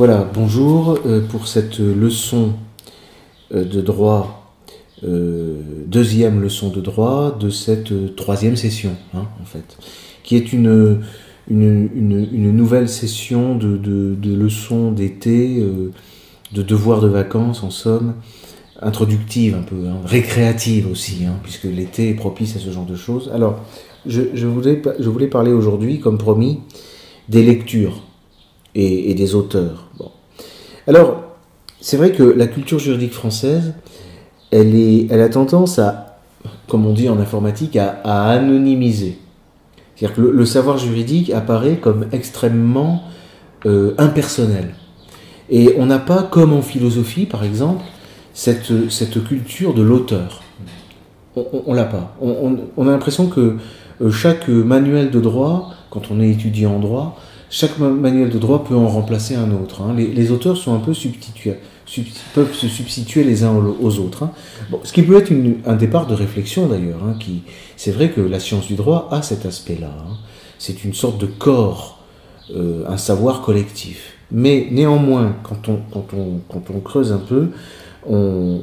Voilà, bonjour euh, pour cette leçon euh, de droit, euh, deuxième leçon de droit de cette troisième session, hein, en fait, qui est une, nouvelle session de, de, leçons d'été, de devoirs de vacances en somme, introductive un peu, hein, récréative aussi, hein, puisque l'été est propice à ce genre de choses. Alors, je, je voulais, je voulais parler aujourd'hui, comme promis, des lectures et, des auteurs. Alors, c'est vrai que la culture juridique française, elle, est, elle a tendance à, comme on dit en informatique, à, anonymiser. C'est-à-dire que le, savoir juridique apparaît comme extrêmement euh, impersonnel. Et on n'a pas, comme en philosophie par exemple, cette, cette culture de l'auteur. On, ne l'a pas. On, on a l'impression que euh, chaque manuel de droit, quand on est étudiant en droit, chaque manuel de droit peut en remplacer un autre. Hein. Les, auteurs sont un peu substitués, peuvent se substituer les uns aux autres. Hein. Bon, ce qui peut être un départ de réflexion d'ailleurs. Hein, c'est vrai que la science du droit a cet aspect-là. C'est une sorte de corps, euh, un savoir collectif. Mais néanmoins, quand on, creuse un peu, on,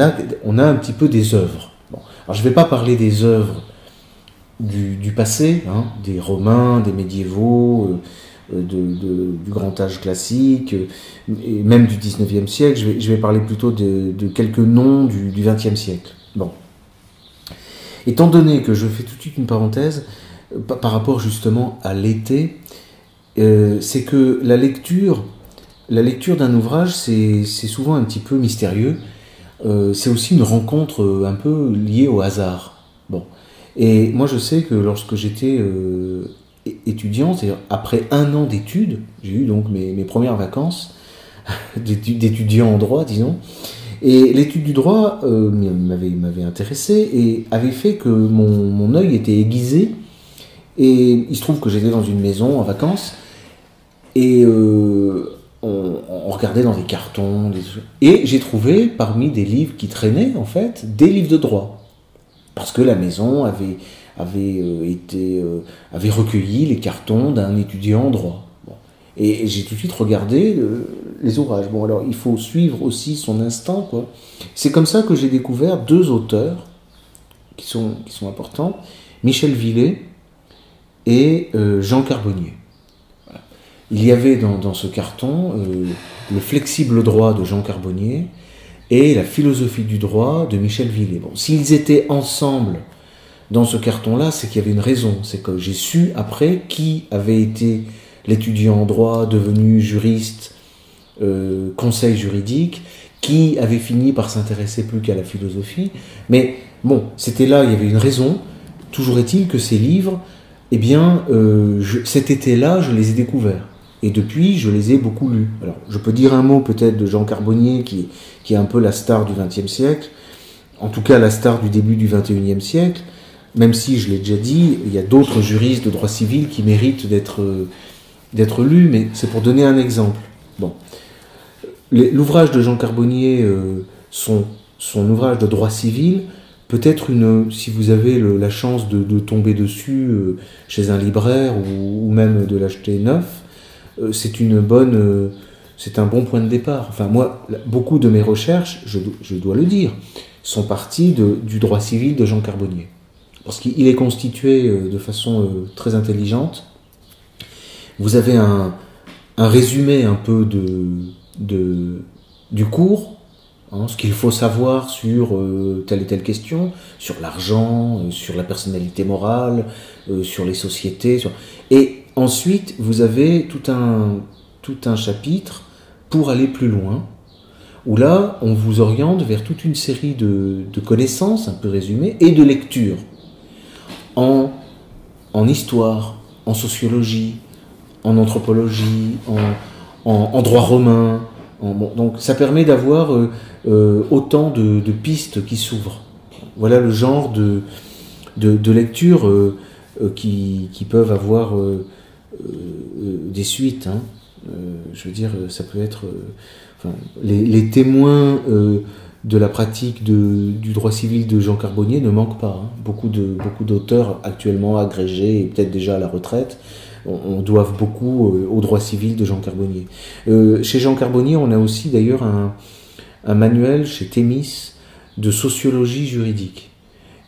a, un petit peu des œuvres. Bon. Je ne vais pas parler des œuvres du, passé, hein, des Romains, des médiévaux, euh, du grand âge classique, euh, et même du 19e siècle. Je vais, parler plutôt de, quelques noms du, 20e siècle. Bon. Étant donné que je fais tout de suite une parenthèse euh, par rapport justement à l'été, c'est que la lecture d'un ouvrage, c'est souvent un petit peu mystérieux. c'est aussi une rencontre un peu liée au hasard. Et moi, je sais que lorsque j'étais euh, étudiant, c'est-à-dire après un an d'études, j'ai eu donc mes, mes premières vacances d'étudiant en droit, disons. Et l'étude du droit euh, m'avait intéressé et avait fait que mon, mon œil était aiguisé. Et il se trouve que j'étais dans une maison en vacances et euh, on, on, regardait dans des cartons. Des... Et j'ai trouvé parmi des livres qui traînaient, en fait, des livres de droit parce que la maison avait, avait, euh, été, euh, avait recueilli les cartons d'un étudiant en droit. Et, j'ai tout de suite regardé euh, les ouvrages. Bon, alors il faut suivre aussi son instinct. C'est comme ça que j'ai découvert deux auteurs qui sont, qui sont importants Michel Villet et Jean Carbonnier. Il y avait dans ce carton le flexible droit de Jean Carbonnier et la philosophie du droit de Michel Villet. Bon, s'ils étaient ensemble dans ce carton-là, c'est qu'il y avait une raison. C'est que j'ai su après qui avait été l'étudiant en droit devenu juriste, euh, conseil juridique, qui avait fini par s'intéresser plus qu'à la philosophie. Mais bon, c'était là, il y avait une raison. Toujours est-il que ces livres, eh bien, euh, cet été-là, je les ai découverts. Et depuis, je les ai beaucoup lus. Alors, je peux dire un mot peut-être de Jean Carbonnier, qui, qui est un peu la star du XXe siècle, en tout cas la star du début du XXIe siècle, même si, je l'ai déjà dit, il y a d'autres juristes de droit civil qui méritent d'être d'être lus, mais c'est pour donner un exemple. Bon. L'ouvrage de Jean Carbonnier, euh, son, son ouvrage de droit civil, peut-être une, si vous avez la chance de, tomber dessus euh, chez un libraire ou même de l'acheter neuf, euh, c'est une bonne, euh, c'est un bon point de départ. Enfin, moi, beaucoup de mes recherches, je, dois le dire, sont parties du droit civil de Jean Carbonnier. Parce qu'il est constitué euh, de façon très intelligente. Vous avez un, résumé un peu de, du cours, hein, ce qu'il faut savoir sur telle et telle question, sur l'argent, sur la personnalité morale, sur les sociétés. Et Ensuite, vous avez tout un, chapitre pour aller plus loin, où là, on vous oriente vers toute une série de, connaissances, un peu résumées, et de lectures, en, histoire, en sociologie, en anthropologie, en, droit romain. donc ça permet d'avoir euh, euh, autant de, pistes qui s'ouvrent. Voilà le genre de, de, lectures euh, qui, peuvent avoir des suites. Hein. Euh, je veux dire, ça peut être. Euh, les, témoins de la pratique du droit civil de Jean Carbonnier ne manquent pas. Hein. Beaucoup, beaucoup d'auteurs actuellement agrégés et peut-être déjà à la retraite on, doit beaucoup au droit civil de Jean Carbonnier. chez Jean Carbonnier, on a aussi d'ailleurs un, un, manuel chez Thémis de sociologie juridique.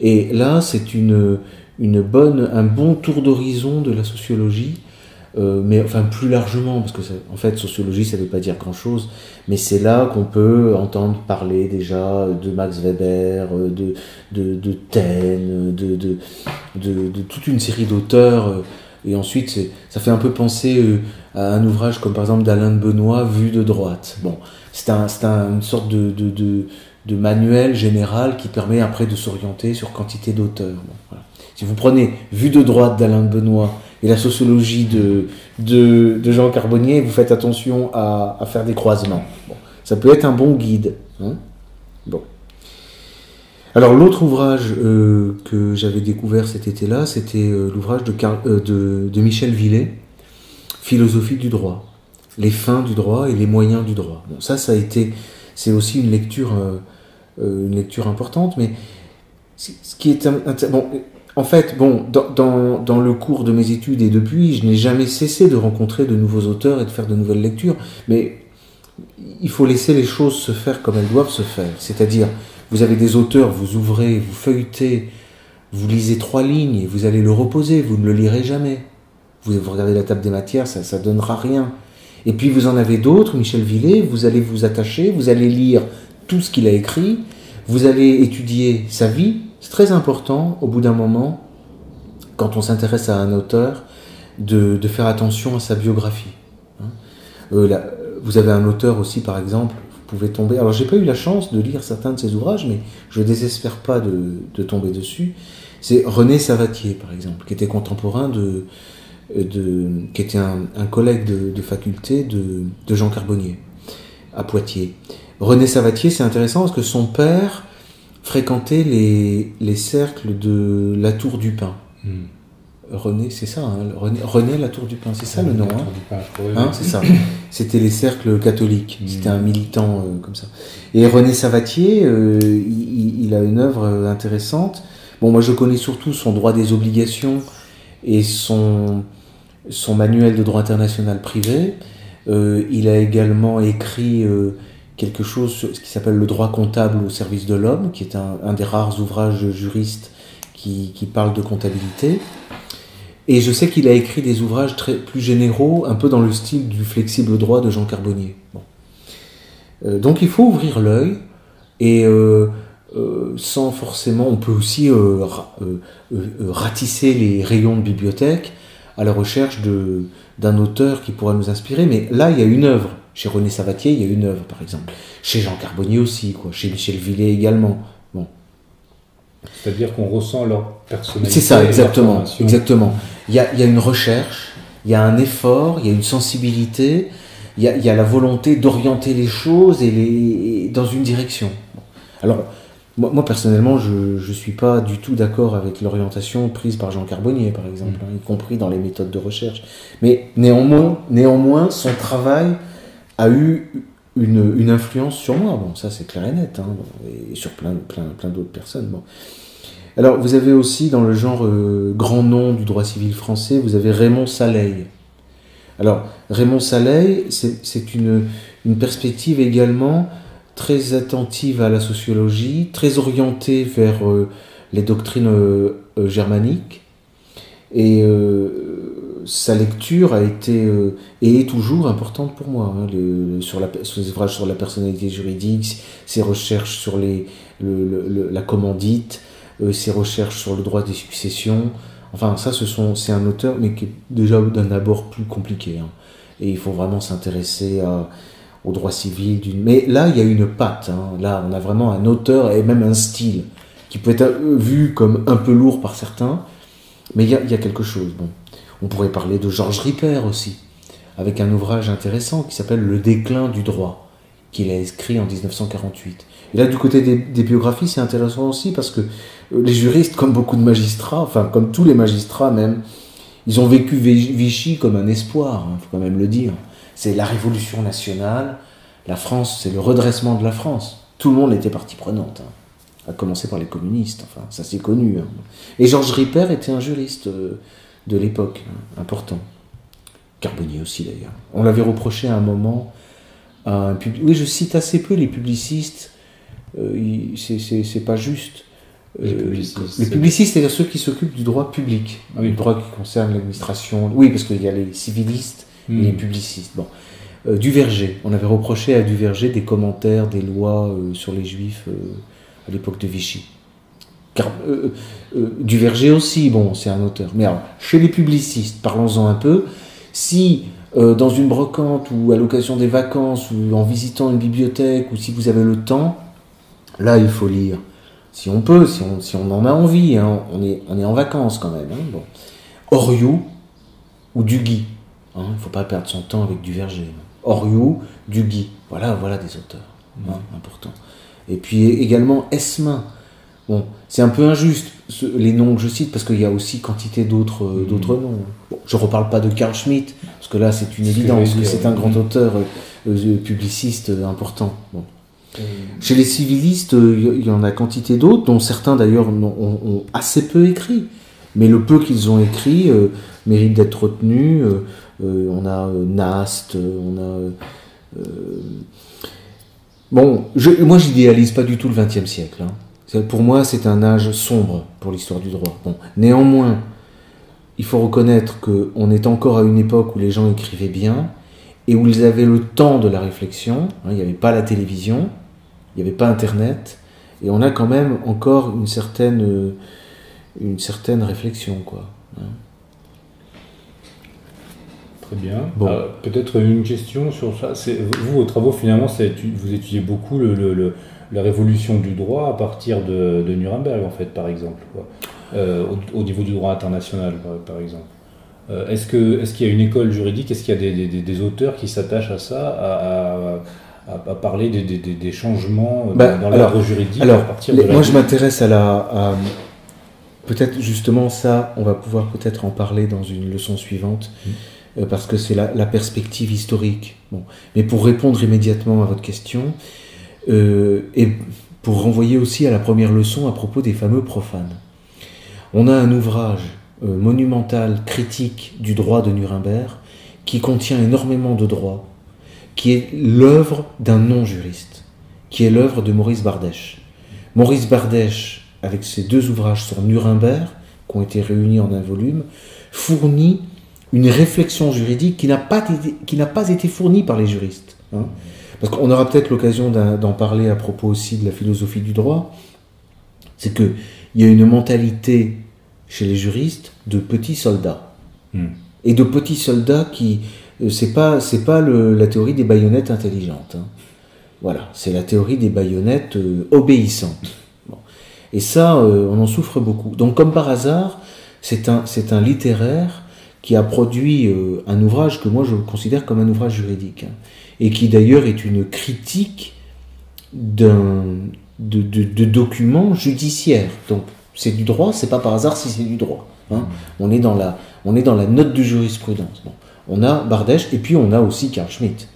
Et là, c'est une, une bonne, un bon tour d'horizon de la sociologie euh, mais enfin plus largement, parce que en fait sociologie ça ne veut pas dire grand-chose, mais c'est là qu'on peut entendre parler déjà de Max Weber, euh, de, de, de Taine, de, de, de, toute une série d'auteurs, euh, et ensuite ça fait un peu penser à un ouvrage comme par exemple d'Alain de Benoît, Vu de droite. Bon, c'est un, un, une sorte de, de, manuel général qui permet après de s'orienter sur quantité d'auteurs. Si vous prenez Vue de droite d'Alain de Benoît, la sociologie de, Jean Carbonnier, vous faites attention à, faire des croisements. ça peut être un bon guide. Hein. bon. Alors l'autre ouvrage euh, que j'avais découvert cet été-là, c'était euh, l'ouvrage euh, de, Michel Villet, Philosophie du droit, les fins du droit et les moyens du droit. Ça, ça été, c'est aussi une lecture, importante, mais ce qui est en fait, bon, dans, dans, le cours de mes études et depuis, je n'ai jamais cessé de rencontrer de nouveaux auteurs et de faire de nouvelles lectures, mais il faut laisser les choses se faire comme elles doivent se faire. C'est-à-dire, vous avez des auteurs, vous ouvrez, vous feuilletez, vous lisez trois lignes et vous allez le reposer, vous ne le lirez jamais. Vous, vous regardez la table des matières, ça ne donnera rien. Et puis vous en avez d'autres, Michel Villet, vous allez vous attacher, vous allez lire tout ce qu'il a écrit, vous allez étudier sa vie, c'est très important, au bout d'un moment, quand on s'intéresse à un auteur, de, faire attention à sa biographie. Hein. Euh, vous avez un auteur aussi, par exemple, vous pouvez tomber. Alors, j'ai pas eu la chance de lire certains de ses ouvrages, mais je désespère pas de, tomber dessus. C'est René Savatier, par exemple, qui était contemporain de, qui était un, collègue de, faculté de Jean Carbonnier à Poitiers. René Savatier, c'est intéressant parce que son père fréquenter les, les, cercles de la Tour du Pin. Hmm. René, c'est ça, hein, René, la Tour du Pin, c'est ça le nom hein, hein C'est ça. C'était les cercles catholiques. Hmm. C'était un militant euh, comme ça. Et René Savatier, euh, il, a une œuvre euh, intéressante. Bon, moi je connais surtout son droit des obligations et son, son manuel de droit international privé. il a également écrit quelque chose qui s'appelle le droit comptable au service de l'homme, qui est un, des rares ouvrages juristes qui, qui parle de comptabilité. Et je sais qu'il a écrit des ouvrages très, plus généraux, un peu dans le style du flexible droit de Jean Carbonnier. Bon. Euh, donc il faut ouvrir l'œil et euh, euh, sans forcément, on peut aussi ratisser les rayons de bibliothèque à la recherche d'un auteur qui pourra nous inspirer. Mais là, il y a une œuvre chez René Savatier, il y a une œuvre, par exemple. Chez Jean Carbonnier aussi, quoi. Chez Michel Villet également. Bon. C'est-à-dire qu'on ressent leur personnalité. C'est ça, exactement. exactement. Il y, a, il y, a, une recherche, il y a un effort, il y a une sensibilité, il y a, il y a la volonté d'orienter les choses et les, dans une direction. Alors, moi, personnellement, je ne suis pas du tout d'accord avec l'orientation prise par Jean Carbonnier, par exemple, mm. hein, y compris dans les méthodes de recherche. Mais néanmoins, néanmoins son travail a eu une, influence sur moi. Bon, ça c'est clair et net, hein, et sur plein, plein, plein d'autres personnes. Bon. Alors, vous avez aussi dans le genre euh, grand nom du droit civil français, vous avez Raymond Saleil. Alors, Raymond Saleil, c'est une, une, perspective également très attentive à la sociologie, très orientée vers euh, les doctrines euh, germaniques. Et sa lecture a été euh, et est toujours importante pour moi. Hein, sur ouvrages sur la personnalité juridique, ses recherches sur la commandite, euh, ses recherches sur le droit des successions. Enfin, ça, c'est un auteur, mais qui est déjà d'un abord plus compliqué. Hein. Et il faut vraiment s'intéresser au droit civil. Mais là, il y a une patte. Hein. Là, on a vraiment un auteur et même un style qui peut être vu comme un peu lourd par certains, mais il y a, y a quelque chose. Bon. On pourrait parler de Georges Ripper aussi, avec un ouvrage intéressant qui s'appelle Le déclin du droit, qu'il a écrit en 1948. Et là, du côté des, biographies, c'est intéressant aussi parce que euh, les juristes, comme beaucoup de magistrats, enfin comme tous les magistrats même, ils ont vécu Vichy comme un espoir, il hein, faut quand même le dire. C'est la révolution nationale, la France, c'est le redressement de la France. Tout le monde était partie prenante, hein, à commencer par les communistes, enfin, ça c'est connu. Hein. Et Georges Ripper était un juriste. Euh, de l'époque, hein, important. Carbonnier aussi d'ailleurs. On l'avait reproché à un moment à un public. Oui, je cite assez peu les publicistes. Euh, c'est- pas juste. Les Euh, publicistes, les publicistes, c'est-à-dire ceux qui s'occupent du droit public, Ah oui. du droit qui concerne l'administration. Oui, parce qu'il y a les civilistes et Hmm. les publicistes. Bon. Euh, Duverger, on avait reproché à Duverger des commentaires des lois euh, sur les juifs à l'époque de Vichy. Car, euh, euh, Duverger aussi, bon, c'est un auteur. Mais alors, chez les publicistes, parlons-en un peu, si euh, dans une brocante ou à l'occasion des vacances ou en visitant une bibliothèque ou si vous avez le temps, là il faut lire. Si on peut, si on, si on en a envie, hein, on, est, on est en vacances quand même. hein, bon. Oriou ou Duguy. Hein, il ne faut pas perdre son temps avec Duverger. Oriou, Duguy. Voilà, voilà des auteurs hein, importants. Et puis également Esmin. Bon, c'est un peu injuste ce- les noms que je cite parce qu'il y a aussi quantité d'autres euh, Mhm. d'autres noms. Bon, je reparle pas de Carl Schmitt parce que là c'est une que évidence, dire, c'est un ouais. grand Mhm. auteur euh, euh, publiciste euh, important. Bon. Chez les civilistes, euh, il y en a quantité d'autres, dont certains d'ailleurs ont, ont assez peu écrit. Mais le peu qu'ils ont écrit euh, mérite d'être retenu. Euh, euh, on a euh, Nast, euh, on a. euh, euh, Bon, je, moi j'idéalise pas du tout le XXe siècle. hein. Pour moi, c'est un âge sombre pour l'histoire du droit. Bon, néanmoins, il faut reconnaître qu'on est encore à une époque où les gens écrivaient bien et où ils avaient le temps de la réflexion. hein, il n'y avait pas la télévision, il n'y avait pas Internet, et on a quand même encore une certaine, euh, une certaine réflexion, quoi. hein. Très bien. Bon. Euh, Peut-être une question sur ça. Vous, vos travaux, finalement, vous étudiez beaucoup le, le- le- la révolution du droit à partir de, de Nuremberg, en fait, par exemple, quoi. Euh, au, au niveau du droit international, par, par exemple. Euh, Est-ce que- est-ce qu'il y a une école juridique Est-ce qu'il y a des, des- des- des auteurs qui s'attachent à ça, à, à- à- à parler des, changements dans, Bah, dans l'ordre juridique à Alors, partir les- de la- moi je m'intéresse à la. à- peut-être justement ça, on va pouvoir peut-être en parler dans une leçon suivante, Mm. euh, parce que c'est la, la perspective historique. Bon. Mais pour répondre immédiatement à votre question, euh, et pour renvoyer aussi à la première leçon à propos des fameux profanes, on a un ouvrage euh, monumental, critique du droit de Nuremberg, qui contient énormément de droits, qui est l'œuvre d'un non-juriste, qui est l'œuvre de Maurice Bardèche. Maurice Bardèche, avec ses deux ouvrages sur Nuremberg, qui ont été réunis en un volume, fournit une réflexion juridique qui n'a pas été, fournie par les juristes. hein. Parce qu'on aura peut-être l'occasion d'en parler à propos aussi de la philosophie du droit. C'est qu'il y a une mentalité chez les juristes de petits soldats. Hmm. Et de petits soldats qui. euh, C'est pas, c'est pas le- la théorie des baïonnettes intelligentes. hein. Voilà, c'est la théorie des baïonnettes euh, obéissantes. Bon. Et ça, euh, on en souffre beaucoup. Donc, comme par hasard, c'est un, c'est un littéraire qui a produit euh, un ouvrage que moi je considère comme un ouvrage juridique, hein, et qui d'ailleurs est une critique d'un de, de- de documents judiciaires. Donc, c'est du droit, c'est pas par hasard si c'est du droit. hein. On, est dans la, on est dans la note de jurisprudence. Bon. On a Bardèche, et puis on a aussi Carl Schmitt.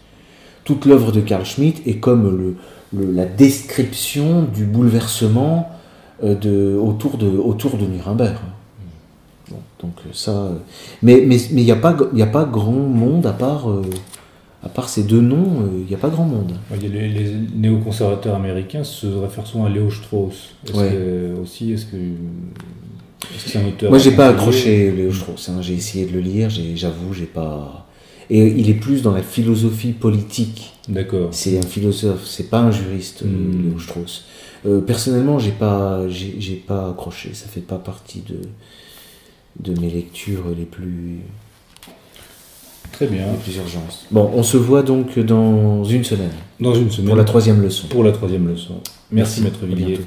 Toute l'œuvre de Carl Schmitt est comme le, le- la description du bouleversement euh, de, autour, de, autour de Nuremberg. Bon, donc ça, euh, mais mais mais il n'y a pas il y a pas grand monde à part euh, à part ces deux noms, euh, il n'y a pas grand monde. Les, les néoconservateurs américains se réfèrent souvent à Léo Strauss. Est-ce Ouais. que, aussi, est-ce que c'est un auteur Moi, j'ai pas accroché Léo Strauss. hein. J'ai essayé de le lire. J'avoue, j'ai pas. Et il est plus dans la philosophie politique. D'accord. C'est un philosophe. C'est pas un juriste, euh, Hmm. Léo Strauss. Euh, personnellement, j'ai pas, j'ai j'ai pas accroché. Ça fait pas partie de de mes lectures les plus Très bien. Bon, on se voit donc dans une semaine Dans une semaine. pour la troisième leçon. pour la troisième leçon. Merci, Maître À Villiers. bientôt.